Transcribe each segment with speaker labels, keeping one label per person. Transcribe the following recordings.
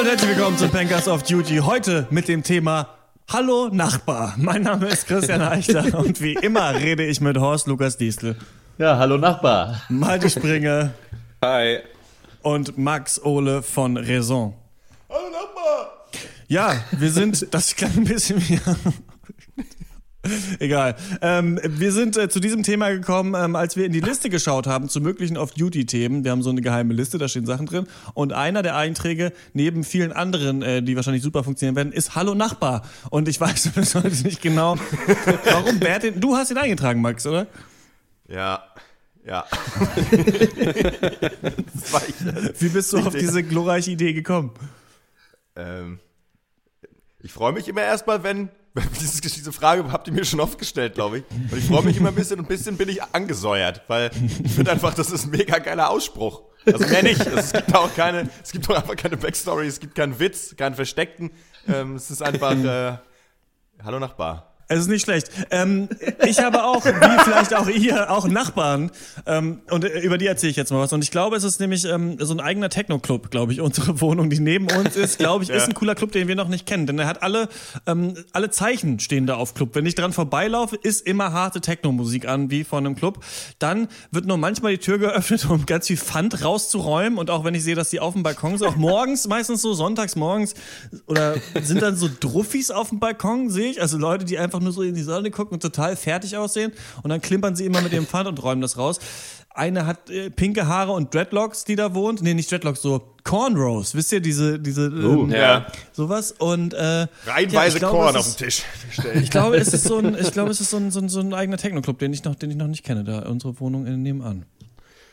Speaker 1: Hallo und herzlich willkommen zum Pankers of Duty. Heute mit dem Thema Hallo Nachbar. Mein Name ist Christian Eichler und wie immer rede ich mit Horst Lukas Diestel.
Speaker 2: Ja, hallo Nachbar.
Speaker 1: Malte Springe.
Speaker 3: Hi.
Speaker 1: Und Max Ole von Raison.
Speaker 3: Hallo Nachbar.
Speaker 1: Ja, wir sind, das klang ein bisschen wie. Egal. Ähm, wir sind äh, zu diesem Thema gekommen, ähm, als wir in die Liste geschaut haben zu möglichen Off-Duty-Themen. Wir haben so eine geheime Liste, da stehen Sachen drin. Und einer der Einträge, neben vielen anderen, äh, die wahrscheinlich super funktionieren werden, ist Hallo Nachbar. Und ich weiß bis heute nicht genau, warum wer den. Du hast ihn eingetragen, Max, oder?
Speaker 3: Ja. Ja.
Speaker 1: Wie bist du auf diese glorreiche Idee gekommen?
Speaker 3: Ähm, ich freue mich immer erstmal, wenn diese, diese Frage habt ihr mir schon oft gestellt, glaube ich. Und ich freue mich immer ein bisschen und ein bisschen bin ich angesäuert, weil ich finde einfach, das ist ein mega geiler Ausspruch. Also mehr nicht. Also es gibt auch keine, es gibt auch einfach keine Backstory, es gibt keinen Witz, keinen Versteckten. Ähm, es ist einfach, äh, hallo Nachbar.
Speaker 1: Es ist nicht schlecht. Ähm, ich habe auch, wie vielleicht auch ihr, auch Nachbarn. Ähm, und über die erzähle ich jetzt mal was. Und ich glaube, es ist nämlich ähm, so ein eigener Techno-Club, glaube ich. Unsere Wohnung, die neben uns ist, glaube ich, ja. ist ein cooler Club, den wir noch nicht kennen. Denn er hat alle, ähm, alle Zeichen stehen da auf Club. Wenn ich dran vorbeilaufe, ist immer harte Techno-Musik an, wie von einem Club. Dann wird nur manchmal die Tür geöffnet, um ganz viel Pfand rauszuräumen. Und auch wenn ich sehe, dass die auf dem Balkon sind, auch morgens, meistens so sonntags morgens, oder sind dann so Druffis auf dem Balkon, sehe ich. Also Leute, die einfach einfach nur so in die Sonne gucken und total fertig aussehen. Und dann klimpern sie immer mit ihrem Pfand und räumen das raus. Eine hat äh, pinke Haare und Dreadlocks, die da wohnt. Nee, nicht Dreadlocks, so Cornrows. Wisst ihr, diese, diese,
Speaker 3: ähm, uh, ja.
Speaker 1: sowas. Und, äh,
Speaker 3: Reihenweise
Speaker 1: ja,
Speaker 3: Korn auf dem Tisch.
Speaker 1: Ich glaube, es ist so ein, ich glaube, es ist so ein, so ein, so ein eigener Techno-Club, den ich noch, den ich noch nicht kenne, da unsere Wohnung nebenan.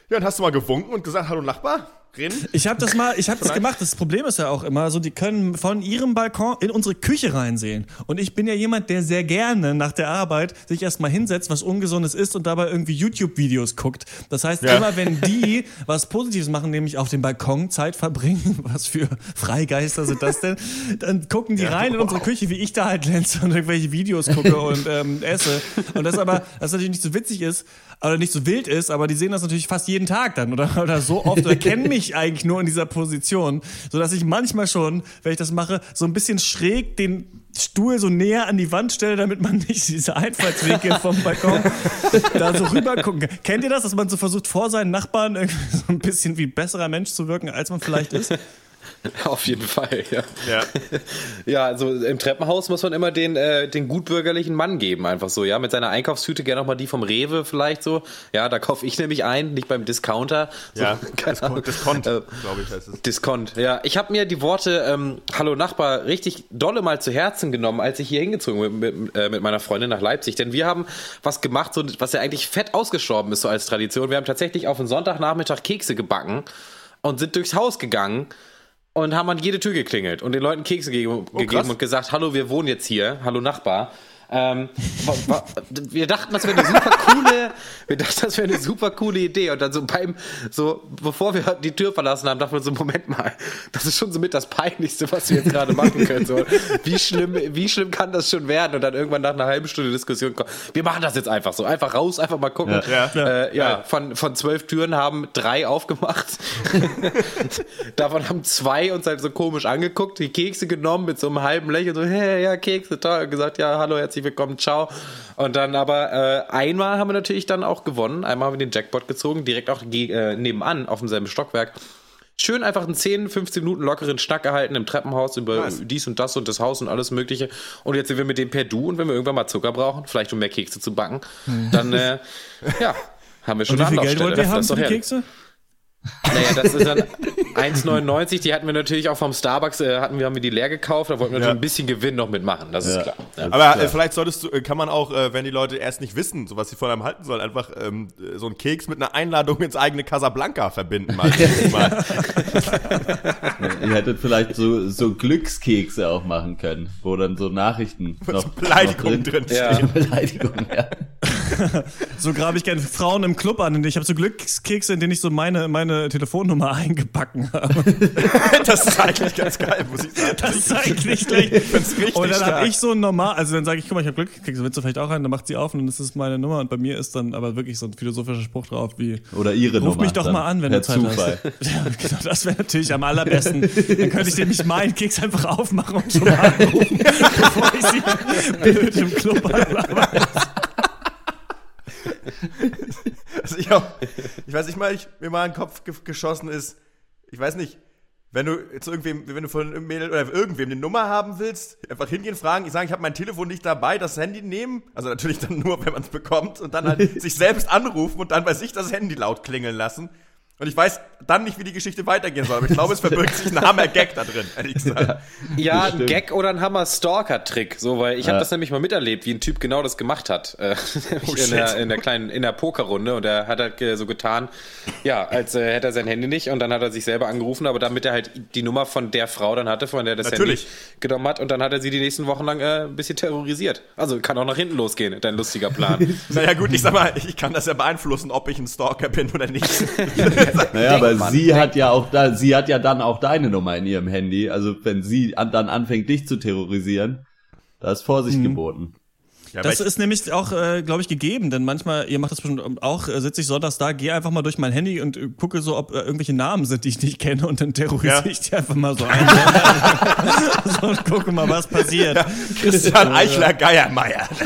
Speaker 3: Ja, und hast du mal gewunken und gesagt, hallo Nachbar?
Speaker 1: Reden? Ich habe das mal, ich habe das gemacht. Das Problem ist ja auch immer so, die können von ihrem Balkon in unsere Küche reinsehen. Und ich bin ja jemand, der sehr gerne nach der Arbeit sich erstmal hinsetzt, was Ungesundes isst und dabei irgendwie YouTube-Videos guckt. Das heißt, ja. immer wenn die was Positives machen, nämlich auf dem Balkon Zeit verbringen, was für Freigeister sind das denn, dann gucken die ja, rein in unsere Küche, wie ich da halt glänze und irgendwelche Videos gucke und ähm, esse. Und das aber, das natürlich nicht so witzig ist, oder nicht so wild ist, aber die sehen das natürlich fast jeden Tag dann oder, oder so oft oder kennen mich eigentlich nur in dieser Position, so dass ich manchmal schon, wenn ich das mache, so ein bisschen schräg den Stuhl so näher an die Wand stelle, damit man nicht diese Einfallswinkel vom Balkon da so rüber gucken kann. Kennt ihr das, dass man so versucht, vor seinen Nachbarn irgendwie so ein bisschen wie besserer Mensch zu wirken, als man vielleicht ist?
Speaker 2: Auf jeden Fall, ja.
Speaker 3: Ja,
Speaker 2: ja also im Treppenhaus muss man immer den, äh, den gutbürgerlichen Mann geben, einfach so, ja, mit seiner Einkaufstüte gerne nochmal die vom Rewe vielleicht so. Ja, da kaufe ich nämlich ein, nicht beim Discounter.
Speaker 3: So, ja, Discount, Discount äh, glaube ich heißt es.
Speaker 2: Discount, ja. Ich habe mir die Worte ähm, Hallo Nachbar richtig dolle mal zu Herzen genommen, als ich hier hingezogen bin mit, äh, mit meiner Freundin nach Leipzig, denn wir haben was gemacht, so, was ja eigentlich fett ausgestorben ist so als Tradition. Wir haben tatsächlich auf einen Sonntagnachmittag Kekse gebacken und sind durchs Haus gegangen und haben an jede Tür geklingelt und den Leuten Kekse ge oh, gegeben und gesagt, hallo, wir wohnen jetzt hier, hallo Nachbar. Ähm, wir dachten, das wäre eine super coole, wir dachten, das wäre eine super coole Idee. Und dann so beim, so, bevor wir die Tür verlassen haben, dachten wir so, Moment mal, das ist schon so mit das Peinlichste, was wir jetzt gerade machen können. So, wie schlimm, wie schlimm kann das schon werden? Und dann irgendwann nach einer halben Stunde Diskussion kommen, wir machen das jetzt einfach so, einfach raus, einfach mal gucken. Ja, ja, äh, ja von, von zwölf Türen haben drei aufgemacht. Davon haben zwei uns halt so komisch angeguckt, die Kekse genommen mit so einem halben Lächeln, so, hey, ja, Kekse, toll, und gesagt, ja, hallo, herzlich herzlich willkommen, ciao. Und dann aber äh, einmal haben wir natürlich dann auch gewonnen. Einmal haben wir den Jackpot gezogen, direkt auch äh, nebenan auf demselben Stockwerk. Schön einfach einen 10, 15 Minuten lockeren Schnack gehalten im Treppenhaus über nice. dies und das und das Haus und alles Mögliche. Und jetzt sind wir mit dem per Du und wenn wir irgendwann mal Zucker brauchen, vielleicht um mehr Kekse zu backen, dann äh, ja, haben wir schon
Speaker 1: und wie viel Geld wollt ihr haben für die Kekse?
Speaker 2: Naja, das ist dann 1,99. Die hatten wir natürlich auch vom Starbucks, äh, hatten wir, haben wir die leer gekauft. Da wollten wir ja. natürlich ein bisschen Gewinn noch mitmachen, das ja. ist klar. Ja.
Speaker 3: Aber klar. Äh, vielleicht solltest du, äh, kann man auch, äh, wenn die Leute erst nicht wissen, so was sie von einem halten sollen, einfach ähm, so einen Keks mit einer Einladung ins eigene Casablanca verbinden. Mal. mal.
Speaker 2: Ihr hättet vielleicht so, so Glückskekse auch machen können, wo dann so Nachrichten noch,
Speaker 3: Beleidigungen drin, drin
Speaker 2: stehen. Ja. Beleidigungen, ja.
Speaker 1: so grabe ich gerne Frauen im Club an. Und ich habe so Glückskekse, in denen ich so meine, meine Telefonnummer eingebacken habe.
Speaker 3: das ist eigentlich ganz geil, muss ich sagen.
Speaker 1: Das ist eigentlich gleich. Und dann habe ich so ein normal, also dann sage ich, guck mal, ich habe Glückskekse, willst du vielleicht auch einen? Dann macht sie auf und dann ist das meine Nummer. Und bei mir ist dann aber wirklich so ein philosophischer Spruch drauf wie
Speaker 4: Oder ihre
Speaker 1: Ruf
Speaker 4: Nummer.
Speaker 1: mich doch mal an, wenn du Zeit
Speaker 4: Zufall.
Speaker 1: hast. Ja, genau, das wäre natürlich am allerbesten. Dann könnte ich nämlich meinen Keks einfach aufmachen und schon mal anrufen, bevor ich sie blöd im Club anlaber.
Speaker 3: Ich, auch, ich weiß nicht mal, ich, mir mal in den Kopf ge geschossen ist, ich weiß nicht, wenn du jetzt irgendwem, wenn du von einem Mädel oder irgendwem eine Nummer haben willst, einfach hingehen, fragen, ich sage, ich habe mein Telefon nicht dabei, das Handy nehmen, also natürlich dann nur, wenn man es bekommt und dann halt sich selbst anrufen und dann bei sich das Handy laut klingeln lassen. Und ich weiß dann nicht, wie die Geschichte weitergehen soll, aber ich glaube, es verbirgt sich ein Hammer-Gag da drin, ehrlich gesagt.
Speaker 2: Ja, ein. Gag oder ein Hammer-Stalker-Trick. So, weil ich
Speaker 4: Ja.
Speaker 2: habe das nämlich mal miterlebt, wie ein Typ genau das gemacht hat. Äh, nämlich in, der, in der kleinen, in der Pokerrunde. Und er hat halt äh, so getan, ja, als äh, hätte er sein Handy nicht und dann hat er sich selber angerufen, aber damit er halt die Nummer von der Frau dann hatte, von der das
Speaker 3: Natürlich.
Speaker 2: Handy genommen hat und dann hat er sie die nächsten Wochen lang äh, ein bisschen terrorisiert. Also kann auch nach hinten losgehen, dein lustiger Plan.
Speaker 3: Naja gut, ich sag mal, ich kann das ja beeinflussen, ob ich ein Stalker bin oder nicht.
Speaker 4: Naja, aber
Speaker 2: Mann,
Speaker 4: sie hat ja auch da, sie hat ja dann auch deine Nummer in ihrem Handy. Also wenn sie an, dann anfängt, dich zu terrorisieren, da ist Vorsicht geboten.
Speaker 3: Ja,
Speaker 1: Das ist nämlich auch, äh, glaube ich, gegeben, denn manchmal, ihr macht das bestimmt auch, äh, sitze ich sonntags da, gehe einfach mal durch mein Handy und äh, gucke so, ob äh, irgendwelche Namen sind, die ich nicht kenne und dann terrorisiere
Speaker 3: Ja.
Speaker 1: ich die einfach mal so ein. so, und gucke mal, was passiert.
Speaker 3: Christian Eichler Geiermeier.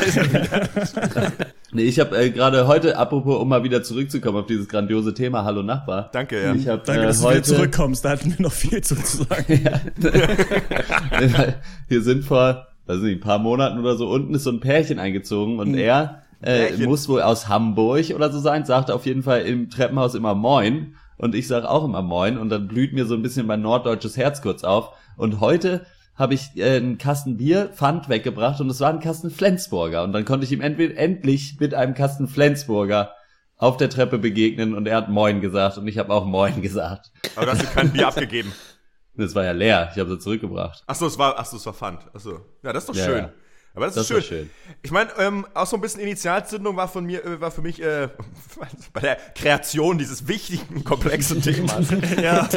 Speaker 4: Nee, ich habe äh, gerade heute, apropos, um mal wieder zurückzukommen auf dieses grandiose Thema, Hallo Nachbar.
Speaker 3: Danke, ja.
Speaker 4: Ich hab,
Speaker 1: Danke,
Speaker 4: äh,
Speaker 1: dass du wieder
Speaker 4: heute,
Speaker 1: zurückkommst, da hatten wir noch viel zu sagen.
Speaker 4: Hier sind vor, weiß nicht, ein paar Monaten oder so, unten ist so ein Pärchen eingezogen und er äh,
Speaker 3: Pärchen.
Speaker 4: muss wohl aus Hamburg oder so sein, sagt auf jeden Fall im Treppenhaus immer Moin und ich sag auch immer Moin und dann blüht mir so ein bisschen mein norddeutsches Herz kurz auf und heute habe ich äh, einen Kasten Bier, Pfand weggebracht und es war ein Kasten Flensburger und dann konnte ich ihm entweder endlich mit einem Kasten Flensburger auf der Treppe begegnen und er hat Moin gesagt und ich habe auch Moin gesagt.
Speaker 3: Aber du hast dir kein Bier abgegeben.
Speaker 4: Das war ja leer, ich habe sie zurückgebracht.
Speaker 3: Ach so, es war, ach so, es war Pfand. Ach so. Ja, das ist doch
Speaker 4: Ja,
Speaker 3: schön.
Speaker 4: ja.
Speaker 3: Aber das,
Speaker 4: Das
Speaker 3: ist schön.
Speaker 4: schön.
Speaker 3: Ich meine, ähm, auch so ein bisschen Initialzündung war von mir, äh, war für mich äh, bei der Kreation dieses wichtigen, komplexen Themas. ja.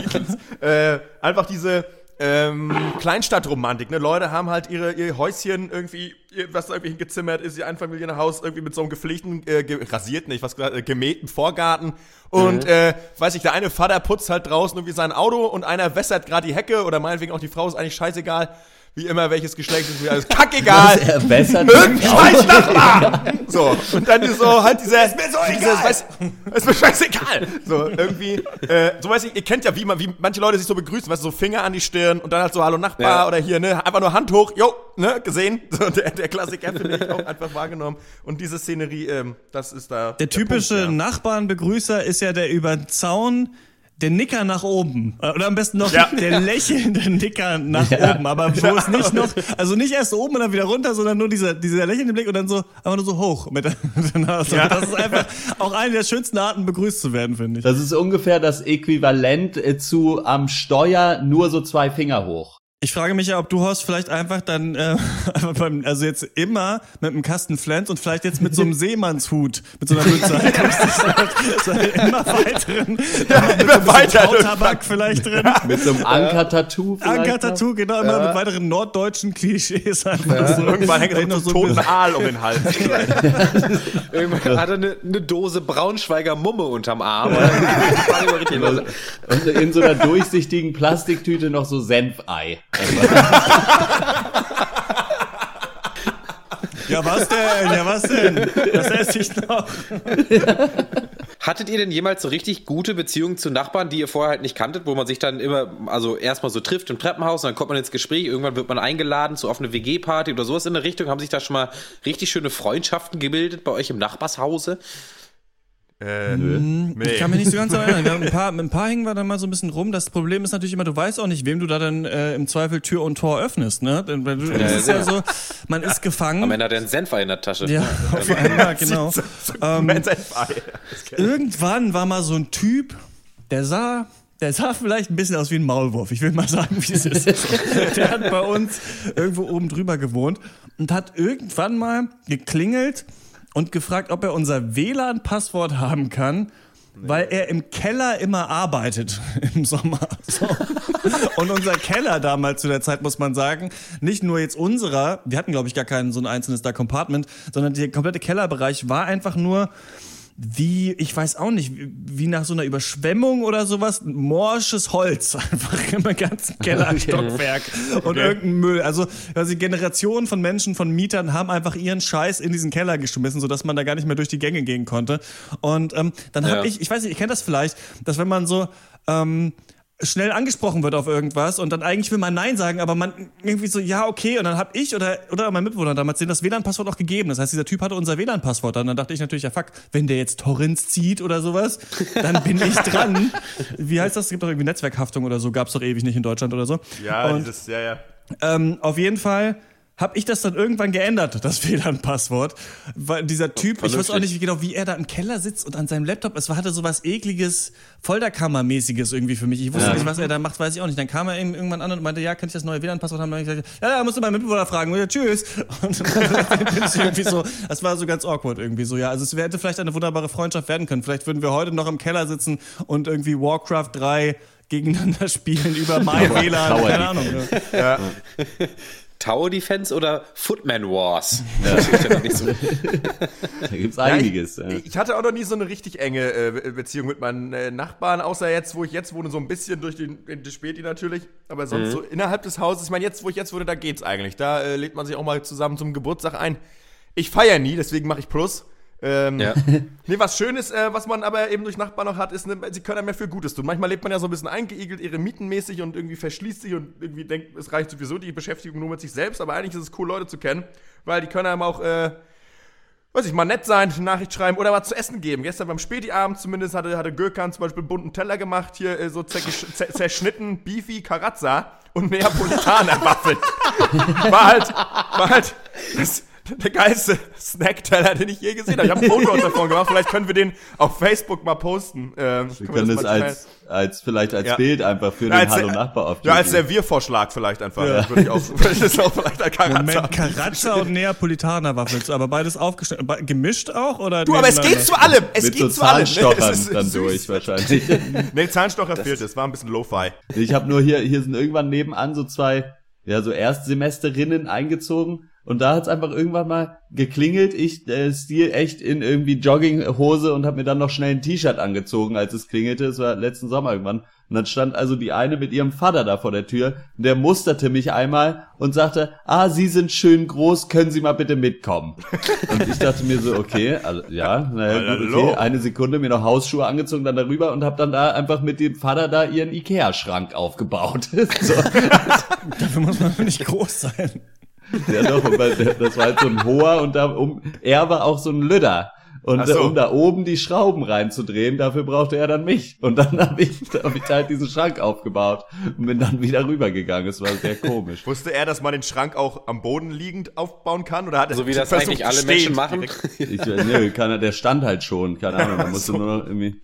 Speaker 3: äh, einfach diese ähm, Kleinstadtromantik. Ne? Leute haben halt ihre, ihr Häuschen irgendwie, ihr, was da irgendwie hingezimmert ist, ihr Einfamilienhaus irgendwie mit so einem gepflegten, äh, ge rasierten, nicht was gesagt, äh, gemähten Vorgarten. Und äh, weiß ich, der eine Vater putzt halt draußen irgendwie sein Auto und einer wässert gerade die Hecke oder meinetwegen auch die Frau ist eigentlich scheißegal. Wie immer, welches Geschlecht ist mir alles kackegal.
Speaker 4: Er bessert
Speaker 3: Irgendwie scheiß Nachbar! So, und dann so halt diese. Ist mir so egal! Weiß, ist mir scheißegal! So, irgendwie, äh, so weiß ich, ihr kennt ja, wie, man, wie manche Leute sich so begrüßen, weißt du, so Finger an die Stirn und dann halt so Hallo Nachbar
Speaker 2: Ja.
Speaker 3: oder hier, ne, einfach nur Hand hoch, jo, ne, gesehen. So, der, der Klassiker finde ich auch einfach wahrgenommen. Und diese Szenerie, ähm, das ist da.
Speaker 1: Der typische
Speaker 3: Punkt, ja.
Speaker 1: Nachbarnbegrüßer ist ja der über den Zaun, der Nicker nach oben. Äh, Oder am besten noch
Speaker 3: Ja.
Speaker 1: der lächelnde Nicker nach
Speaker 4: Ja.
Speaker 1: oben. Aber wo es nicht noch, also nicht erst oben und dann wieder runter, sondern nur dieser, dieser lächelnde Blick und dann so, einfach nur so hoch mit der, Nase.
Speaker 3: Ja.
Speaker 1: Das ist einfach auch eine der schönsten Arten, begrüßt zu werden, finde ich.
Speaker 4: Das ist ungefähr das Äquivalent äh, zu am Steuer nur so zwei Finger hoch.
Speaker 1: Ich frage mich ja, ob du, Horst, vielleicht einfach dann, äh, also jetzt immer mit einem Kasten Flens und vielleicht jetzt mit so einem Seemannshut, mit so einer Mütze ankommst, so, so immer weiteren,
Speaker 3: Ja, immer weiter.
Speaker 1: Tabak vielleicht drin.
Speaker 4: Mit so einem Anker-Tattoo.
Speaker 1: Anker-Tattoo, genau, immer mit weiteren norddeutschen Klischees einfach so.
Speaker 3: Irgendwann hängt
Speaker 1: Vielleicht
Speaker 3: noch so ein toten Aal um den Hals.
Speaker 2: Irgendwann hat er eine, eine Dose Braunschweiger Mumme unterm Arm. Und
Speaker 4: in so einer durchsichtigen Plastiktüte noch so Senfei.
Speaker 1: Ja, was denn? Ja, was denn? Das esse ich noch.
Speaker 2: Hattet ihr denn jemals so richtig gute Beziehungen zu Nachbarn, die ihr vorher halt nicht kanntet, wo man sich dann immer, also erstmal so trifft im Treppenhaus und dann kommt man ins Gespräch, irgendwann wird man eingeladen zu auf eine WG-Party oder sowas in der Richtung. Haben sich da schon mal richtig schöne Freundschaften gebildet bei euch im Nachbarshause?
Speaker 3: Äh,
Speaker 1: Ich kann mich nicht so ganz erinnern. Wir haben ein paar, mit ein paar hängen wir dann mal so ein bisschen rum. Das Problem ist natürlich immer, du weißt auch nicht, wem du da dann äh, im Zweifel Tür und Tor öffnest. Ne? Denn, weil du, das ist ja so, man ist
Speaker 2: Am
Speaker 1: gefangen.
Speaker 2: Ende hat er einen Senfer in der Tasche.
Speaker 1: Ja, auf einmal, genau. Ähm,
Speaker 3: Mensch, ein Ei.
Speaker 1: irgendwann war mal so ein Typ, der sah, der sah vielleicht ein bisschen aus wie ein Maulwurf. Ich will mal sagen, wie es ist. So, der hat bei uns irgendwo oben drüber gewohnt und hat irgendwann mal geklingelt und gefragt, ob er unser WLAN-Passwort haben kann. Weil er im Keller immer arbeitet im Sommer. So. Und unser Keller damals zu der Zeit, muss man sagen, nicht nur jetzt unserer, wir hatten glaube ich gar kein so ein einzelnes da Compartment, sondern der komplette Kellerbereich war einfach nur wie, ich weiß auch nicht, wie nach so einer Überschwemmung oder sowas, morsches Holz einfach im ganzen Kellerstockwerk okay. und irgendein Müll. Also, also Generationen von Menschen, von Mietern haben einfach ihren Scheiß in diesen Keller geschmissen, sodass man da gar nicht mehr durch die Gänge gehen konnte. Und ähm, dann habe ja. ich, ich weiß nicht, ihr kennt das vielleicht, dass wenn man so ähm, schnell angesprochen wird auf irgendwas und dann eigentlich will man Nein sagen, aber man irgendwie so, ja, okay, und dann hab ich oder, oder mein Mitbewohner damals denen das WLAN-Passwort auch gegeben. Das heißt, dieser Typ hatte unser WLAN-Passwort dann. Dann dachte ich natürlich, ja fuck, wenn der jetzt Torrents zieht oder sowas, dann bin ich dran. Wie heißt das? Es gibt doch irgendwie Netzwerkhaftung oder so, gab's doch ewig nicht in Deutschland oder so.
Speaker 3: Ja, und, dieses, ja, ja.
Speaker 1: Ähm, auf jeden Fall habe ich das dann irgendwann geändert, das WLAN-Passwort. Weil dieser Typ, Vernünftig. ich weiß auch nicht genau, wie er da im Keller sitzt und an seinem Laptop, es hatte so was ekliges, Folterkammer-mäßiges irgendwie für mich. Ich wusste ja. nicht, was er da macht, weiß ich auch nicht. Dann kam er eben irgendwann an und meinte, ja, könnte ich das neue WLAN-Passwort haben? Und ich gesagt, ja, ja, musst du meinen Mitbewohner fragen. Und ja, tschüss. Und dann bin ich irgendwie so, das war so ganz awkward irgendwie so, ja. Also es hätte vielleicht eine wunderbare Freundschaft werden können. Vielleicht würden wir heute noch im Keller sitzen und irgendwie Warcraft 3 gegeneinander spielen über mein WLAN, keine Ahnung. Ja.
Speaker 2: ja. Tower Defense oder Footman Wars? Ja.
Speaker 4: da gibt's einiges.
Speaker 3: Ja, ich, ich, hatte auch noch nie so eine richtig enge äh, Beziehung mit meinen äh, Nachbarn, außer jetzt, wo ich jetzt wohne, so ein bisschen durch die, die Späti natürlich. Aber sonst mhm. so innerhalb des Hauses, ich meine, jetzt, wo ich jetzt wohne, da geht's eigentlich. Da äh, lädt man sich auch mal zusammen zum Geburtstag ein. Ich feiere nie, deswegen mache ich Plus. Ähm, ja. nee, was Schönes, äh, was man aber eben durch Nachbarn noch hat, ist, ne, sie können ja mehr für Gutes tun. Manchmal lebt man ja so ein bisschen eingeigelt, ihre Mietenmäßig und irgendwie verschließt sich und irgendwie denkt, es reicht sowieso die Beschäftigung nur mit sich selbst, aber eigentlich ist es cool, Leute zu kennen, weil die können einem auch, äh, weiß ich, mal nett sein, eine Nachricht schreiben oder was zu essen geben. Gestern beim Spätiabend zumindest hatte, hatte Gökhan zum Beispiel einen bunten Teller gemacht, hier äh, so zerschnitten Beefy Carazza und Neapolitaner Waffeln. war halt, war halt, das, der geilste Snackteller, den ich je gesehen habe. Ich habe ein Foto davon gemacht. Vielleicht können wir den auf Facebook mal posten.
Speaker 4: Ähm, wir können, wir das, das als, als vielleicht als ja. Bild einfach für ja, den Hallo Nachbar auf
Speaker 3: Ja, als Serviervorschlag vielleicht einfach. Ja. Würde ich auch, würde ich das auch vielleicht
Speaker 1: als Karazza. Moment, Karazza und Neapolitaner Waffels, aber beides aufgeschnitten, gemischt auch oder?
Speaker 3: Du, aber es geht zu allem. Es
Speaker 4: Mit
Speaker 3: geht
Speaker 4: so
Speaker 3: zu allem.
Speaker 4: Zahnstochern dann durch wahrscheinlich.
Speaker 3: nee, Zahnstocher fehlt es. War ein bisschen Lo-Fi.
Speaker 4: Ich habe nur hier, hier sind irgendwann nebenan so zwei, ja, so Erstsemesterinnen eingezogen und da hat's einfach irgendwann mal geklingelt. Ich äh, Stil echt in irgendwie Jogginghose und habe mir dann noch schnell ein T-Shirt angezogen, als es klingelte. Es war letzten Sommer irgendwann. Und dann stand also die eine mit ihrem Vater da vor der Tür. Und der musterte mich einmal und sagte, ah, Sie sind schön groß, können Sie mal bitte mitkommen? und ich dachte mir so, okay, also, ja, naja, gut, okay. Eine Sekunde mir noch Hausschuhe angezogen, dann darüber und habe dann da einfach mit dem Vater da ihren Ikea-Schrank aufgebaut. so.
Speaker 1: Dafür muss man nicht groß sein.
Speaker 4: Ja doch, das war halt so ein hoher und da um, er war auch so ein Lüder. Und so. um da oben die Schrauben reinzudrehen, dafür brauchte er dann mich. Und dann habe ich, hab ich halt diesen Schrank aufgebaut und bin dann wieder rübergegangen. Es war sehr komisch.
Speaker 3: Wusste er, dass man den Schrank auch am Boden liegend aufbauen kann? Oder hat er
Speaker 2: so wie das eigentlich alle Menschen machen?
Speaker 4: Ich, nö, kann er, der stand halt schon. Keine Ahnung, da musste so. nur noch irgendwie.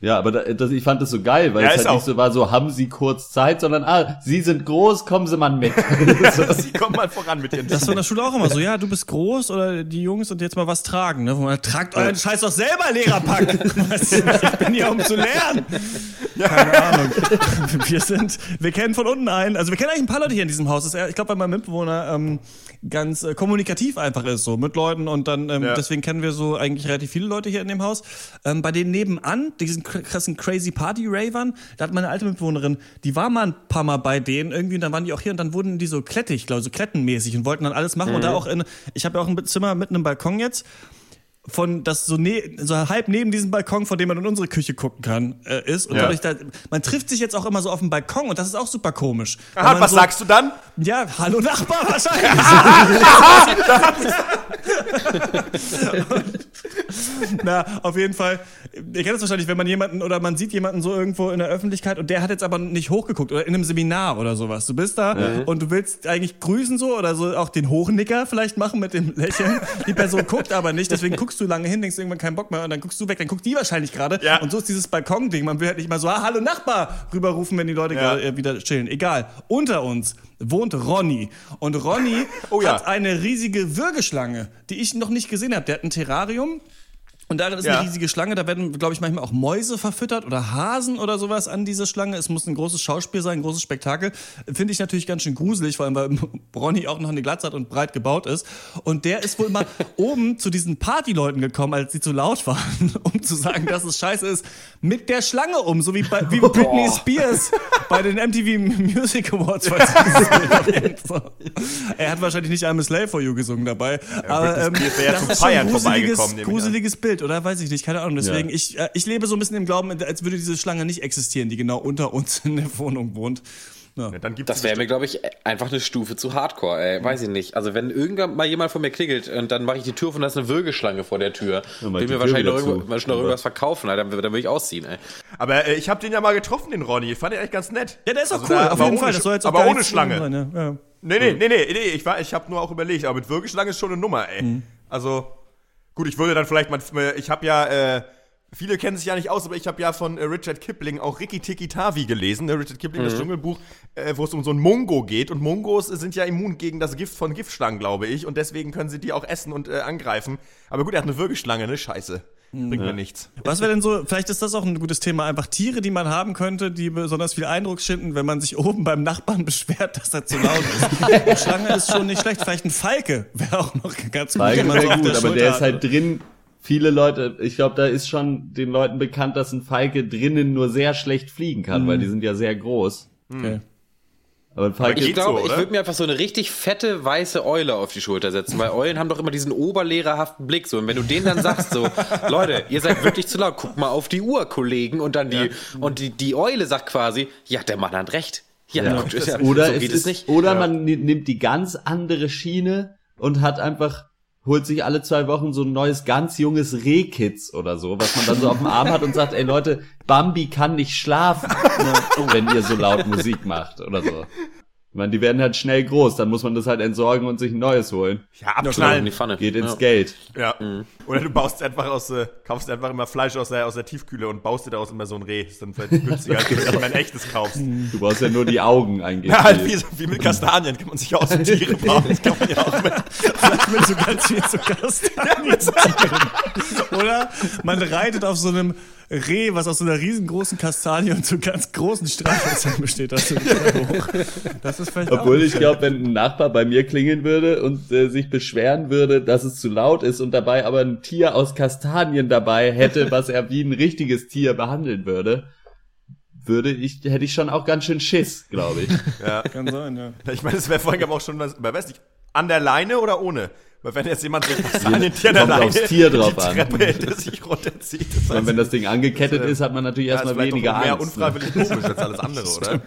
Speaker 4: Ja, aber das, ich fand das so geil, weil ja, es halt nicht so war, so haben sie kurz Zeit, sondern ah, sie sind groß, kommen sie mal mit.
Speaker 3: so. sie kommen mal voran mit ihren
Speaker 1: Das war in der Schule auch immer so, ja, du bist groß oder die Jungs und jetzt mal was tragen. Ne? Man, Tragt euren Scheiß doch selber, Lehrerpack. ich bin hier, um zu lernen. Keine Ahnung. Wir sind, wir kennen von unten einen, also wir kennen eigentlich ein paar Leute hier in diesem Haus. ich glaube, weil mein Mitbewohner ähm, ganz äh, kommunikativ einfach ist, so mit Leuten und dann, ähm, ja. deswegen kennen wir so eigentlich relativ viele Leute hier in dem Haus. Ähm, bei denen nebenan, diesen krassen Crazy Party Ravern, da hat meine alte Mitbewohnerin, die war mal ein paar Mal bei denen irgendwie und dann waren die auch hier und dann wurden die so klettig, glaube ich, so klettenmäßig und wollten dann alles machen mhm. und da auch in, ich habe ja auch ein Zimmer mit einem Balkon jetzt von das so, ne, so halb neben diesem Balkon, von dem man in unsere Küche gucken kann, äh, ist. Und ja. dadurch da, man trifft sich jetzt auch immer so auf dem Balkon und das ist auch super komisch.
Speaker 3: Aha, was so, sagst du dann?
Speaker 1: Ja, hallo Nachbar wahrscheinlich. und, na, auf jeden Fall. Ihr kennt es wahrscheinlich, wenn man jemanden oder man sieht jemanden so irgendwo in der Öffentlichkeit und der hat jetzt aber nicht hochgeguckt oder in einem Seminar oder sowas. Du bist da mhm. und du willst eigentlich grüßen so oder so auch den Hochnicker vielleicht machen mit dem Lächeln. Die Person guckt aber nicht, deswegen guckst du lange hin, denkst irgendwann keinen Bock mehr und dann guckst du weg, dann guckt die wahrscheinlich gerade. Ja. Und so ist dieses Balkon-Ding. Man will halt nicht mal so, ah, hallo Nachbar, rüberrufen, wenn die Leute ja. gerade äh, wieder chillen. Egal. Unter uns wohnt Ronny. Und Ronny
Speaker 3: Oh ja.
Speaker 1: hat eine riesige Würgeschlange, die ich noch nicht gesehen habe. Der hat ein Terrarium. Und darin ist
Speaker 3: Ja.
Speaker 1: eine riesige Schlange, da werden, glaube ich, manchmal auch Mäuse verfüttert oder Hasen oder sowas an diese Schlange. Es muss ein großes Schauspiel sein, ein großes Spektakel. Finde ich natürlich ganz schön gruselig, vor allem weil Ronny auch noch eine Glatze hat und breit gebaut ist. Und der ist wohl mal oben zu diesen Partyleuten gekommen, als sie zu laut waren, um zu sagen, dass es scheiße ist, mit der Schlange um, so wie, bei, wie Britney Spears bei den MTV Music Awards. So. Er hat wahrscheinlich nicht I'm a Slave for You gesungen dabei. aber ähm,
Speaker 3: ja
Speaker 1: das ist schon ein gruseliges,
Speaker 3: vorbeigekommen,
Speaker 1: gruseliges Bild, oder? Weiß ich nicht, keine Ahnung. Deswegen,
Speaker 4: Ja.
Speaker 1: ich, äh, ich lebe so ein bisschen im Glauben, als würde diese Schlange nicht existieren, die genau unter uns in der Wohnung wohnt. Ja.
Speaker 3: Ja, dann gibt's
Speaker 2: Das wäre mir, glaube ich, einfach eine Stufe zu Hardcore, ey. Weiß ich nicht. Also, wenn irgendwann mal jemand vor mir klingelt und dann mache ich die Tür auf und da ist eine Würgeschlange vor der Tür,
Speaker 4: mach
Speaker 2: will mir wahrscheinlich noch, irgendwo, noch irgendwas verkaufen, Alter. Dann, dann will ich ausziehen, ey.
Speaker 3: Aber äh, ich habe den ja mal getroffen, den Ronny. Ich fand den echt ganz nett.
Speaker 1: Ja, der ist auch
Speaker 3: Also
Speaker 1: cool,
Speaker 3: da-
Speaker 1: auf
Speaker 3: aber
Speaker 1: jeden
Speaker 3: ohne
Speaker 1: Fall. Das soll jetzt auch
Speaker 3: aber ohne Schlange.
Speaker 1: Sein, ja. Ja.
Speaker 3: Nee, nee, nee, nee, nee, ich, war- ich habe nur auch überlegt, aber mit Würgeschlange ist schon eine Nummer, ey. Also, gut, ich würde dann vielleicht mal, ich habe ja, äh, viele kennen sich ja nicht aus, aber ich habe ja von äh, Richard Kipling auch Rikki Tikki Tavi gelesen, ne? Richard Kipling, das Dschungelbuch, äh, wo es um so einen Mongo geht und Mongos sind ja immun gegen das Gift von Giftschlangen, glaube ich, und deswegen können sie die auch essen und äh, angreifen. Aber gut, er hat eine Würgeschlange, ne? Scheiße. Bringt mir nichts.
Speaker 1: Was wäre denn so, vielleicht ist das auch ein gutes Thema, einfach Tiere, die man haben könnte, die besonders viel Eindruck schinden, wenn man sich oben beim Nachbarn beschwert, dass er zu laut ist. Eine Schlange ist schon nicht schlecht, vielleicht ein Falke wäre auch noch ganz gut,
Speaker 4: Falke
Speaker 1: man so
Speaker 4: wäre gut,
Speaker 1: der
Speaker 4: aber
Speaker 1: Schulter
Speaker 4: der ist
Speaker 1: hat.
Speaker 4: halt drin. Viele Leute, ich glaube, da ist schon den Leuten bekannt, dass ein Falke drinnen nur sehr schlecht fliegen kann,
Speaker 1: Mhm.
Speaker 4: weil die sind ja sehr groß.
Speaker 1: Okay.
Speaker 4: Aber ein Falke
Speaker 2: Ich glaube,
Speaker 3: so,
Speaker 2: ich würde mir einfach so eine richtig fette weiße Eule auf die Schulter setzen, weil Eulen haben doch immer diesen oberlehrerhaften Blick so. Und wenn du denen dann sagst so, Leute, ihr seid wirklich zu laut, guck mal auf die Uhr, Kollegen. Und dann die, und die, die Eule sagt quasi, ja, der Mann hat recht. Ja,
Speaker 4: Ja.
Speaker 2: guckt, ja,
Speaker 4: Oder,
Speaker 2: so
Speaker 4: es
Speaker 2: geht
Speaker 4: ist,
Speaker 2: es nicht.
Speaker 4: oder man ni- nimmt die ganz andere Schiene und hat einfach, holt sich alle zwei Wochen so ein neues, ganz junges Rehkitz oder so, was man dann so auf dem Arm hat und sagt, ey Leute, Bambi kann nicht schlafen, ne, wenn ihr so laut Musik macht oder so. Ich meine, die werden halt schnell groß, dann muss man das halt entsorgen und sich ein neues holen.
Speaker 3: Ja,
Speaker 2: Knallen in
Speaker 3: abknallen.
Speaker 2: die Pfanne.
Speaker 4: Geht ins
Speaker 2: ja.
Speaker 4: Geld.
Speaker 3: Ja. Oder du baust einfach aus, äh, kaufst einfach immer Fleisch aus der, aus der Tiefkühle und baust dir daraus immer so ein Reh. Ist dann vielleicht günstiger, als wenn du immer ein echtes kaufst.
Speaker 4: Du brauchst ja nur die Augen eingeben.
Speaker 3: Ja, halt wie, so- wie mit Kastanien kann man sich ja aus dem Tiere bauen. Das kann man ja auch mit.
Speaker 1: mit so ganz viel zu Kastanien. Oder man reitet auf so einem Reh, was aus so einer riesengroßen Kastanie und so ganz großen Streichhölzern besteht. Das, ist hoch. das ist vielleicht
Speaker 4: Obwohl
Speaker 1: auch
Speaker 4: ich glaube, wenn ein Nachbar bei mir klingeln würde und äh, sich beschweren würde, dass es zu laut ist und dabei aber ein Tier aus Kastanien dabei hätte, was er wie ein richtiges Tier behandeln würde, würde ich, hätte ich schon auch ganz schön Schiss, glaube ich.
Speaker 1: kann sein, ja.
Speaker 3: Ich meine, es wäre vorhin aber auch schon, was, weiß nicht, an der Leine oder ohne? Weil wenn jetzt jemand so ein Kastanientier an der
Speaker 4: Kommt
Speaker 3: Leine
Speaker 4: aufs Tier drauf
Speaker 3: die
Speaker 4: an.
Speaker 3: Treppe hinter sich runterzieht, das
Speaker 4: Und
Speaker 3: heißt,
Speaker 4: wenn das Ding angekettet ist, hat man natürlich
Speaker 3: ja, ist
Speaker 4: erstmal weniger
Speaker 3: mehr
Speaker 4: Angst. ne?
Speaker 3: unfreiwillig komisch als alles andere, oder?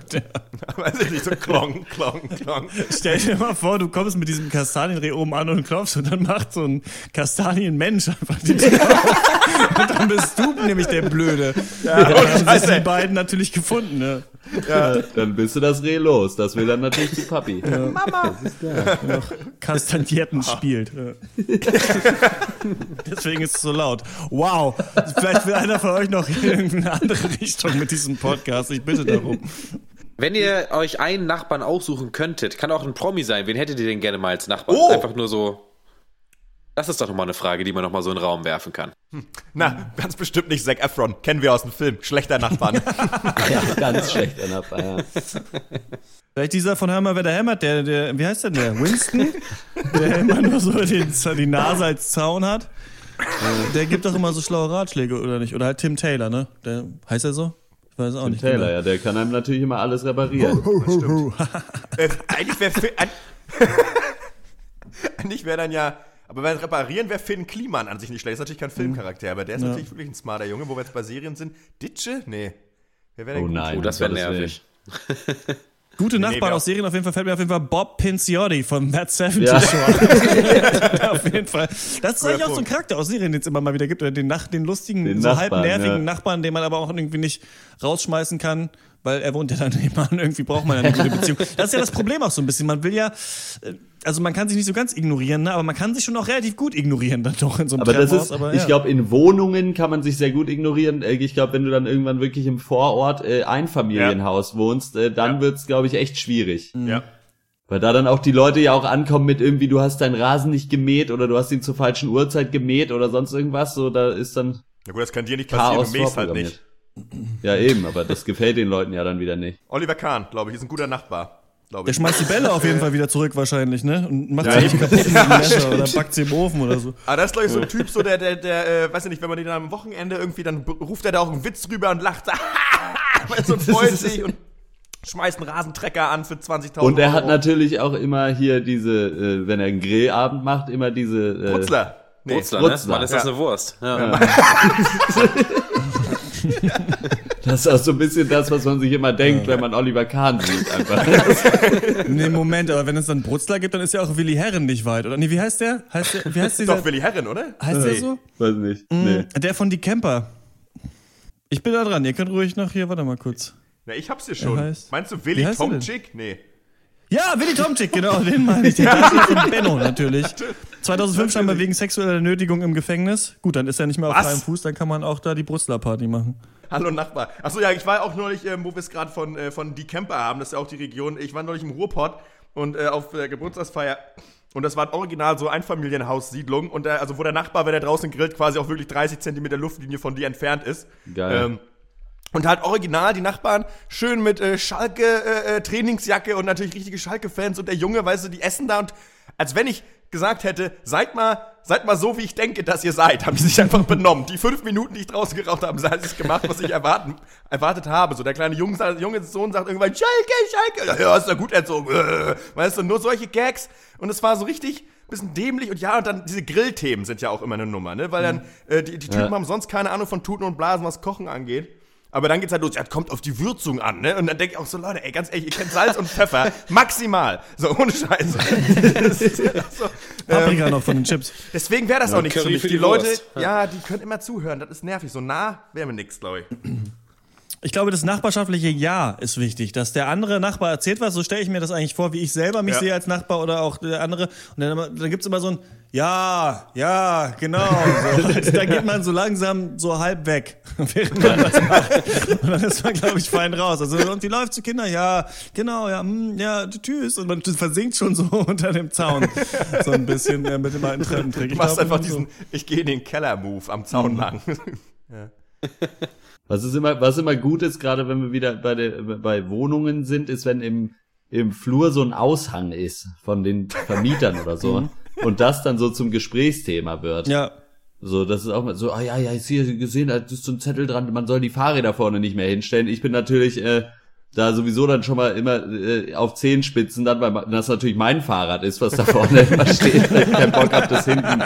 Speaker 3: Weiß ich nicht, so klong, klong, klong.
Speaker 1: Stell dir mal vor, du kommst mit diesem Kastanienreh oben an und klopfst und dann macht so ein Kastanienmensch einfach die Tür auf. Und dann bist du nämlich der Blöde. Ja, dann haben sich
Speaker 3: Scheiße.
Speaker 1: die beiden natürlich gefunden. Ne?
Speaker 4: Ja, dann bist du das Reh los. Das will dann natürlich die Papi.
Speaker 1: Kastanierten spielt. Ja. Deswegen ist es so laut. Wow. Vielleicht will einer von euch noch in irgendeine andere Richtung mit diesem Podcast. Ich bitte darum.
Speaker 2: Wenn ihr euch einen Nachbarn aussuchen könntet, kann auch ein Promi sein, wen hättet ihr denn gerne mal als Nachbarn?
Speaker 3: Oh!
Speaker 2: Einfach nur so. Das ist doch nochmal eine Frage, die man nochmal so in den Raum werfen kann.
Speaker 3: Na, ganz bestimmt nicht Zac Efron. Kennen wir aus dem Film. Schlechter Nachbarn.
Speaker 4: Ja, ganz schlecht, Nachbar. Ja.
Speaker 1: Vielleicht dieser von Hör mal, wer da hämmert, der, der, wie heißt denn der? Winston? Der immer nur so den, die Nase als Zaun hat. Der gibt doch immer so schlaue Ratschläge, oder nicht? Oder halt Tim Taylor, ne? Der, heißt er so? Ich weiß auch nicht.
Speaker 4: Taylor, ja, der kann einem natürlich immer alles reparieren.
Speaker 3: äh, eigentlich wäre Eigentlich wäre dann ja. Aber beim Reparieren wäre Finn Kliman an sich nicht schlecht. Ist natürlich kein Filmcharakter, aber der ist natürlich wirklich ein smarter Junge, wo wir jetzt bei Serien sind. Ditsche? Nee. Wer wäre denn
Speaker 4: Oh nein.
Speaker 2: Oh, das wäre nervig.
Speaker 1: Gute
Speaker 3: Nee,
Speaker 1: Nachbarn
Speaker 3: wer-
Speaker 1: aus Serien auf jeden Fall fällt mir auf jeden Fall Bob Pinciotti von That 70
Speaker 4: Ja.
Speaker 1: Show. auf jeden Fall. Das ist eigentlich auch so ein. Charakter aus Serien, den es immer mal wieder gibt. Oder den, Nach den lustigen,
Speaker 4: Den
Speaker 1: so halb
Speaker 4: Nachbarn,
Speaker 1: nervigen
Speaker 4: ja.
Speaker 1: Nachbarn, den man aber auch irgendwie nicht rausschmeißen kann, weil er wohnt ja dann nebenan. Irgendwie braucht man ja eine gute Beziehung. Das ist ja das Problem auch so ein bisschen. Man will ja, äh, also man kann sich nicht so ganz ignorieren, ne? aber man kann sich schon auch relativ gut ignorieren dann doch in so einem
Speaker 4: Aber das
Speaker 1: Treppenhaus.
Speaker 4: ist,
Speaker 1: aber,
Speaker 4: ich
Speaker 1: ja.
Speaker 4: glaube, in Wohnungen kann man sich sehr gut ignorieren. Äh, Ich glaube, wenn du dann irgendwann wirklich im Vorort äh, Einfamilienhaus wohnst, äh, dann
Speaker 3: Ja.
Speaker 4: wird's, glaube ich, echt schwierig.
Speaker 3: Ja.
Speaker 4: Weil da dann auch die Leute ja auch ankommen mit irgendwie, du hast deinen Rasen nicht gemäht oder du hast ihn zur falschen Uhrzeit gemäht oder sonst irgendwas, so da ist dann
Speaker 3: Ja gut, das kann dir nicht passieren,
Speaker 4: Chaos
Speaker 3: du mähst halt nicht.
Speaker 4: Ja eben, aber das gefällt den Leuten ja dann wieder nicht.
Speaker 3: Oliver Kahn, glaube ich, ist ein guter Nachbar. Glaube
Speaker 1: Der
Speaker 3: ich.
Speaker 1: schmeißt die Bälle auf jeden Fall wieder zurück wahrscheinlich, ne? Und macht
Speaker 3: Ja,
Speaker 1: sie nicht kaputt mit dem Messer oder backt sie im Ofen oder so.
Speaker 3: Aber das ist, glaube ich, so ein Typ, so der, der, der, äh, weiß ich nicht, wenn man den am Wochenende irgendwie, dann ruft er da auch einen Witz rüber und lacht, weißt du, und freut sich und schmeißt einen Rasentrecker an für 20.000
Speaker 4: Und er hat
Speaker 3: Euro.
Speaker 4: natürlich auch immer hier diese, äh, wenn er einen Grillabend macht, immer diese äh,
Speaker 3: Brutzler. Nee.
Speaker 2: Brutzler, ne?
Speaker 4: Brutzler.
Speaker 2: Mann, ist das
Speaker 3: Ja.
Speaker 2: eine Wurst. Ja.
Speaker 4: Das ist auch so ein bisschen das, was man sich immer denkt, wenn man Oliver Kahn sieht. Einfach.
Speaker 1: Nee, Moment, aber wenn es dann Brutzler gibt, dann ist ja auch Willi Herren nicht weit, oder? Nee, wie heißt der? Heißt der, wie heißt dieser?
Speaker 3: Doch, Willi Herren, oder?
Speaker 1: heißt der
Speaker 3: Nee.
Speaker 1: so?
Speaker 4: Weiß nicht. Nee.
Speaker 1: Der von Die Camper. Ich bin da dran, ihr könnt ruhig noch hier, warte mal kurz.
Speaker 3: Na, ich hab's dir schon.
Speaker 1: heißt-
Speaker 3: Meinst du Willi? Tomczyk? Nee.
Speaker 1: Ja, Willi Tomczyk, genau, den meine ich. Der ja. von Benno natürlich. 2005 stand er wegen sexueller Nötigung im Gefängnis. Gut, dann ist er nicht mehr auf freiem Fuß, dann kann man auch da die Brutzler Party machen.
Speaker 3: Hallo Nachbar. Achso, ja, ich war auch neulich, ähm, wo wir es gerade von, äh, von Die Camper haben, das ist ja auch die Region. Ich war neulich im Ruhrpott und äh, auf der Geburtstagsfeier. Und das war original so Einfamilienhaussiedlung. Und der, also wo der Nachbar, wenn er draußen grillt, quasi auch wirklich 30 Zentimeter Luftlinie von dir entfernt ist.
Speaker 4: Geil.
Speaker 3: Ähm, und halt original die Nachbarn schön mit äh, Schalke äh, äh, Trainingsjacke und natürlich richtige Schalke-Fans und der Junge, weißt du, die essen da und als wenn ich gesagt hätte, seid mal, seid mal so, wie ich denke, dass ihr seid, haben die sich einfach benommen. Die fünf Minuten, die ich draußen geraucht habe, haben sie gemacht, was ich erwarten, erwartet habe. So der kleine Junge, junge Sohn sagt irgendwann, Schalke, Schalke, ja, ist ja gut erzogen. Äh, Weißt du, nur solche Gags und es war so richtig bisschen dämlich und ja, und dann diese Grillthemen sind ja auch immer eine Nummer, ne? Weil dann äh, die, die Typen
Speaker 4: Ja.
Speaker 3: haben sonst keine Ahnung von Tuten und Blasen, was Kochen angeht. Aber dann geht's halt los, ja, kommt auf die Würzung an, ne? Und dann denke ich auch so, Leute, ey, ganz ehrlich, ihr kennt Salz und Pfeffer, maximal. So, ohne Scheiße. Das ist ja so,
Speaker 1: Paprika noch von den Chips.
Speaker 3: deswegen wäre das auch nichts für mich.
Speaker 2: für
Speaker 3: Die,
Speaker 2: die
Speaker 3: Leute, ja. die können immer zuhören, das ist nervig. So nah wäre mir nichts, glaube ich.
Speaker 1: Ich glaube, das nachbarschaftliche Ja ist wichtig, dass der andere Nachbar erzählt was, so stelle ich mir das eigentlich vor, wie ich selber mich
Speaker 3: Ja.
Speaker 1: sehe als Nachbar oder auch der andere. Und dann, dann gibt's immer so ein Ja, ja, genau. So. Und da geht man so langsam so halb weg, während man das macht. Und dann ist man, glaube ich, fein raus. Also, und wie läuft's zu Kinder? Ja, genau, ja, hm, ja, tschüss. Und man versinkt schon so unter dem Zaun. So ein bisschen äh, mit dem alten Treppentrick.
Speaker 3: Du
Speaker 1: Ich
Speaker 3: machst
Speaker 1: glaube,
Speaker 3: einfach
Speaker 1: so.
Speaker 3: diesen, ich gehe in den Keller-Move am Zaun lang.
Speaker 4: Was ist immer, was immer gut ist, gerade wenn wir wieder bei der, bei Wohnungen sind, ist, wenn im, im Flur so ein Aushang ist von den Vermietern oder so. Und das dann so zum Gesprächsthema wird.
Speaker 1: Ja,
Speaker 4: So, das ist auch mal so, ah ja, ja, ich sehe gesehen, da ist so ein Zettel dran, man soll die Fahrräder vorne nicht mehr hinstellen. Ich bin natürlich äh, da sowieso dann schon mal immer äh, auf Zehenspitzen dann, weil das natürlich mein Fahrrad ist, was da vorne immer steht, weil ich keinen Bock hab, das hinten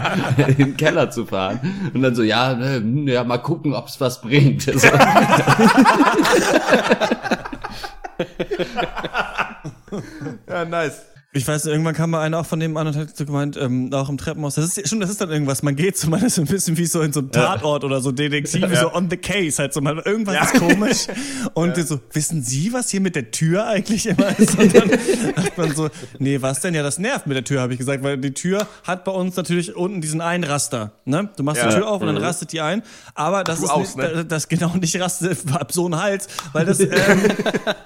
Speaker 4: in den Keller zu fahren. Und dann so, ja, ne, hm, ja, mal gucken, ob's was bringt. So.
Speaker 3: ja, nice.
Speaker 1: Ich weiß, irgendwann kam mal einer auch von dem an und hat so gemeint, ähm, auch im Treppenhaus, das ist schon, das ist dann irgendwas, man geht so, ist so ein bisschen wie so in so einem Tatort oder so Detektiv, so on the case, halt so, man, irgendwas
Speaker 3: Ja.
Speaker 1: ist komisch und so, wissen Sie, was hier mit der Tür eigentlich immer ist? Und dann sagt man so, nee, was denn? Ja, das nervt mit der Tür, habe ich gesagt, weil die Tür hat bei uns natürlich unten diesen einen Raster, ne? Du machst
Speaker 3: Ja.
Speaker 1: die Tür auf und dann rastet die ein, aber das
Speaker 3: Du
Speaker 1: ist
Speaker 3: aus,
Speaker 1: nicht,
Speaker 3: ne?
Speaker 1: das genau nicht rastet ab so einen Hals, weil das ähm,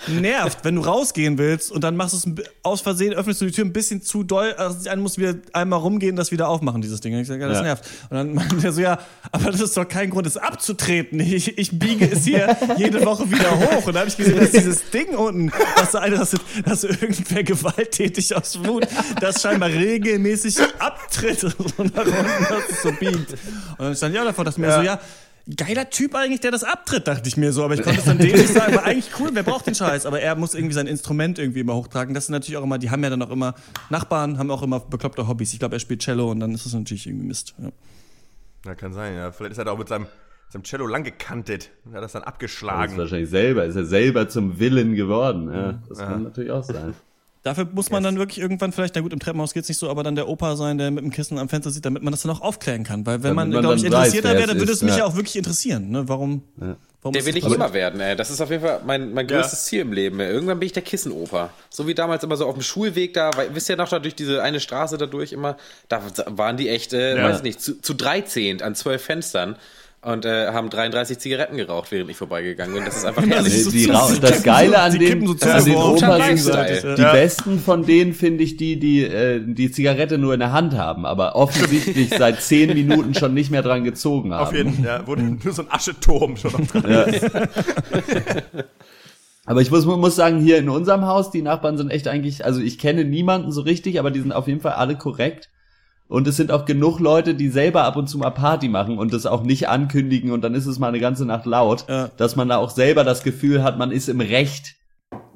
Speaker 1: nervt, wenn du rausgehen willst und dann machst du es aus Versehen, öffnest du die Tür ein bisschen zu doll, also die eine muss wieder einmal rumgehen, das wieder aufmachen, dieses Ding. Und ich sage, ja, das
Speaker 4: Ja.
Speaker 1: nervt. Und dann meinte er so, ja, aber das ist doch kein Grund, es abzutreten. Ich, ich biege es hier jede Woche wieder hoch. Und da habe ich gesehen, dass dieses Ding unten, was da eine, dass, dass irgendwer gewalttätig aus Wut, das scheinbar regelmäßig abtritt so nach unten, dass es so biegt. Und dann stand ja davor, dass mir
Speaker 3: Ja.
Speaker 1: so, ja, Geiler Typ eigentlich, der das abtritt, dachte ich mir so. Aber ich konnte es dann dem nicht sagen. Aber eigentlich cool, wer braucht den Scheiß? Aber er muss irgendwie sein Instrument irgendwie immer hochtragen. Das sind natürlich auch immer, die haben ja dann auch immer, Nachbarn haben auch immer bekloppte Hobbys. Ich glaube, er spielt Cello und dann ist das natürlich irgendwie Mist. Ja.
Speaker 3: Ja, kann sein, ja. Vielleicht ist er da auch mit seinem, seinem Cello lang gekantet und hat das dann
Speaker 4: Das ist
Speaker 3: abgeschlagen.
Speaker 4: wahrscheinlich selber, ist er selber zum Willen geworden. Ja, das kann natürlich auch sein.
Speaker 1: Dafür muss man dann wirklich irgendwann vielleicht, na gut, im Treppenhaus geht's nicht so, aber dann der Opa sein, der mit dem Kissen am Fenster sieht, damit man das dann auch aufklären kann. Weil wenn
Speaker 4: Damit
Speaker 1: man,
Speaker 4: man
Speaker 1: glaube ich, interessierter wäre,
Speaker 4: es
Speaker 1: dann würde es mich
Speaker 4: ja.
Speaker 1: ja auch wirklich interessieren. Ne? Warum? warum
Speaker 2: Der will ich immer werden, ey. Das ist auf jeden Fall mein, mein
Speaker 3: Ja.
Speaker 2: größtes Ziel im Leben. Ey. Irgendwann bin ich der Kissenoper. So wie damals immer so auf dem Schulweg da, weil, wisst ihr noch, da durch diese eine Straße da durch immer, da waren die echt, äh,
Speaker 3: Ja.
Speaker 2: weiß nicht, zu, zu 13 an zwölf Fenstern. Und äh, haben 33 Zigaretten geraucht, während ich vorbeigegangen bin. Das ist einfach herrlich.
Speaker 4: Nee, die Rau- das Geile an
Speaker 1: die
Speaker 4: den,
Speaker 1: so zu,
Speaker 4: an den
Speaker 1: so
Speaker 4: Opas
Speaker 2: Lifestyle.
Speaker 4: sind, die besten von denen finde ich die, die äh, die Zigarette nur in der Hand haben, aber offensichtlich seit zehn Minuten schon nicht mehr dran gezogen haben.
Speaker 3: Auf jeden Fall, ja, wurde nur so ein Ascheturm schon noch dran.
Speaker 4: Ja. Aber ich muss, muss sagen, hier in unserem Haus, die Nachbarn sind echt eigentlich, also ich kenne niemanden so richtig, aber die sind auf jeden Fall alle korrekt. Und es sind auch genug Leute, die selber ab und zu mal Party machen und das auch nicht ankündigen und dann ist es mal eine ganze Nacht laut,
Speaker 1: Ja.
Speaker 4: dass man da auch selber das Gefühl hat, man ist im Recht,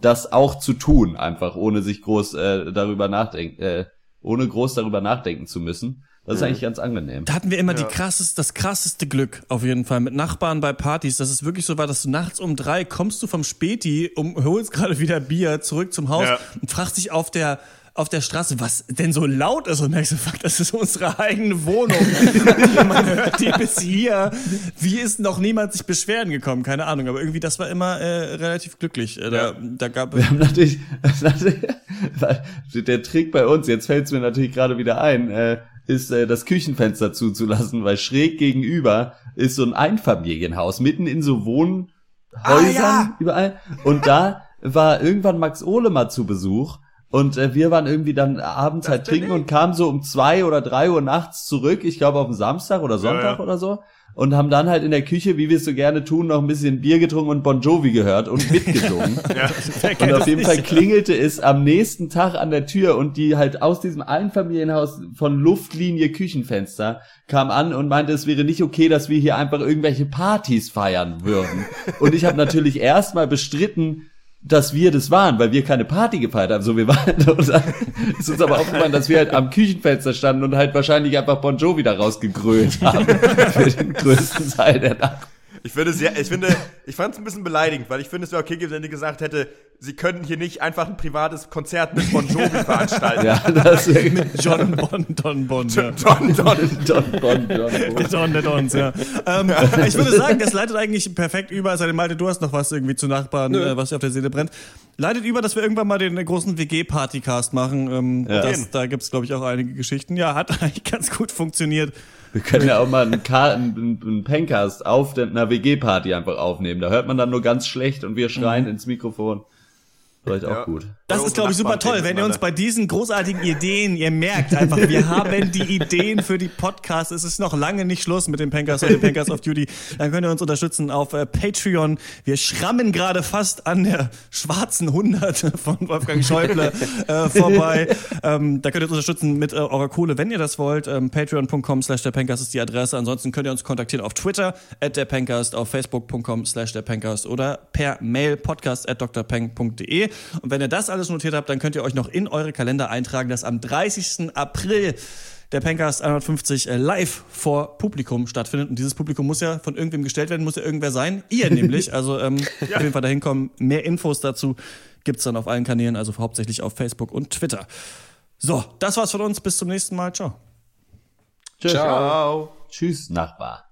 Speaker 4: das auch zu tun, einfach ohne sich groß äh, darüber nachdenken, äh, ohne groß darüber nachdenken zu müssen. Das ist eigentlich ganz angenehm.
Speaker 1: Da hatten wir immer die krasseste, das krasseste Glück, auf jeden Fall, mit Nachbarn bei Partys, dass es wirklich so war, dass du nachts um drei kommst du vom Späti, um, holst gerade wieder Bier zurück zum Haus
Speaker 3: Ja.
Speaker 1: und fragst dich auf der auf der Straße, was denn so laut ist und merkst du, fuck, das ist unsere eigene Wohnung. Man hört die bis hier. Wie ist noch niemand sich beschweren gekommen? Keine Ahnung, aber irgendwie das war immer äh, relativ glücklich. Äh, da, da gab
Speaker 4: Wir haben natürlich, der Trick bei uns, jetzt fällt es mir natürlich gerade wieder ein, äh, ist äh, das Küchenfenster zuzulassen, weil schräg gegenüber ist so ein Einfamilienhaus, mitten in so Wohnhäusern
Speaker 3: ja.
Speaker 4: überall. Und da war irgendwann Max Ohle mal zu Besuch. Und äh, wir waren irgendwie dann abends halt
Speaker 3: bin
Speaker 4: trinken und kamen so um zwei oder drei Uhr nachts zurück, ich glaube auf den Samstag oder Sonntag
Speaker 3: ja.
Speaker 4: oder so. Und haben dann halt in der Küche, wie wir es so gerne tun, noch ein bisschen Bier getrunken und Bon Jovi gehört und mitgesungen. Und auf jeden Fall klingelte es am nächsten Tag an der Tür und die halt aus diesem Einfamilienhaus von Luftlinie Küchenfenster kam an und meinte, es wäre nicht okay, dass wir hier einfach irgendwelche Partys feiern würden. Und ich habe natürlich erstmal bestritten, dass wir das waren, weil wir keine Party gefeiert haben. So, wir waren, und ist uns aber aufgefallen, dass wir halt am Küchenfenster standen und halt wahrscheinlich einfach Bon Jovi da rausgegrölt haben. Für den größten Teil der Nacht.
Speaker 3: Ich finde sehr, ich finde, ich fand es ein bisschen beleidigend, weil ich finde, es wäre okay gewesen, wenn die gesagt hätte, sie können hier nicht einfach ein privates Konzert mit Bon Jovi veranstalten.
Speaker 4: Ja, das wäre
Speaker 1: John Bon, Don Bon. Ja.
Speaker 3: Don, Don.
Speaker 4: Don, Bon, Don,
Speaker 1: Die Don der Dons, ja. Ähm, ich würde sagen, das leitet eigentlich perfekt über. Also, Malte, du hast noch was irgendwie zu Nachbarn, äh, was dir auf der Seele brennt. Leitet über, dass wir irgendwann mal den großen WG-Partycast machen. Ähm, das, da gibt's glaube ich, auch einige Geschichten. Ja, hat eigentlich ganz gut funktioniert.
Speaker 4: Wir können ja auch mal einen, Ka einen, einen Pencast auf der- einer WG-Party einfach aufnehmen. Da hört man dann nur ganz schlecht und wir schreien ins Mikrofon. Vielleicht auch
Speaker 3: Ja.
Speaker 4: gut.
Speaker 1: Das ist, glaube ich, super toll, wenn ihr uns bei diesen großartigen Ideen, ihr merkt einfach, wir haben die Ideen für die Podcasts. Es ist noch lange nicht Schluss mit dem Pencast und dem Pencast of Duty. Dann könnt ihr uns unterstützen auf äh, Patreon. Wir schrammen gerade fast an der schwarzen 100 von Wolfgang Schäuble äh, vorbei. ähm, da könnt ihr uns unterstützen mit äh, eurer Kohle, wenn ihr das wollt. Ähm, Patreon.com slash der Pencast ist die Adresse. Ansonsten könnt ihr uns kontaktieren auf Twitter at der Pencast, auf Facebook.com slash der Pencast oder per Mail podcast at drpeng.de. Und wenn ihr das alles notiert habt, dann könnt ihr euch noch in eure Kalender eintragen, dass am 30. April der Pencast 150 äh, live vor Publikum stattfindet. Und dieses Publikum muss ja von irgendwem gestellt werden, muss ja irgendwer sein. Ihr nämlich. Also ähm, auf jeden Fall dahin kommen. Mehr Infos dazu gibt's dann auf allen Kanälen, also hauptsächlich auf Facebook und Twitter. So, das war's von uns. Bis zum nächsten Mal. Ciao.
Speaker 2: Ciao.
Speaker 3: Ciao.
Speaker 4: Tschüss, Nachbar.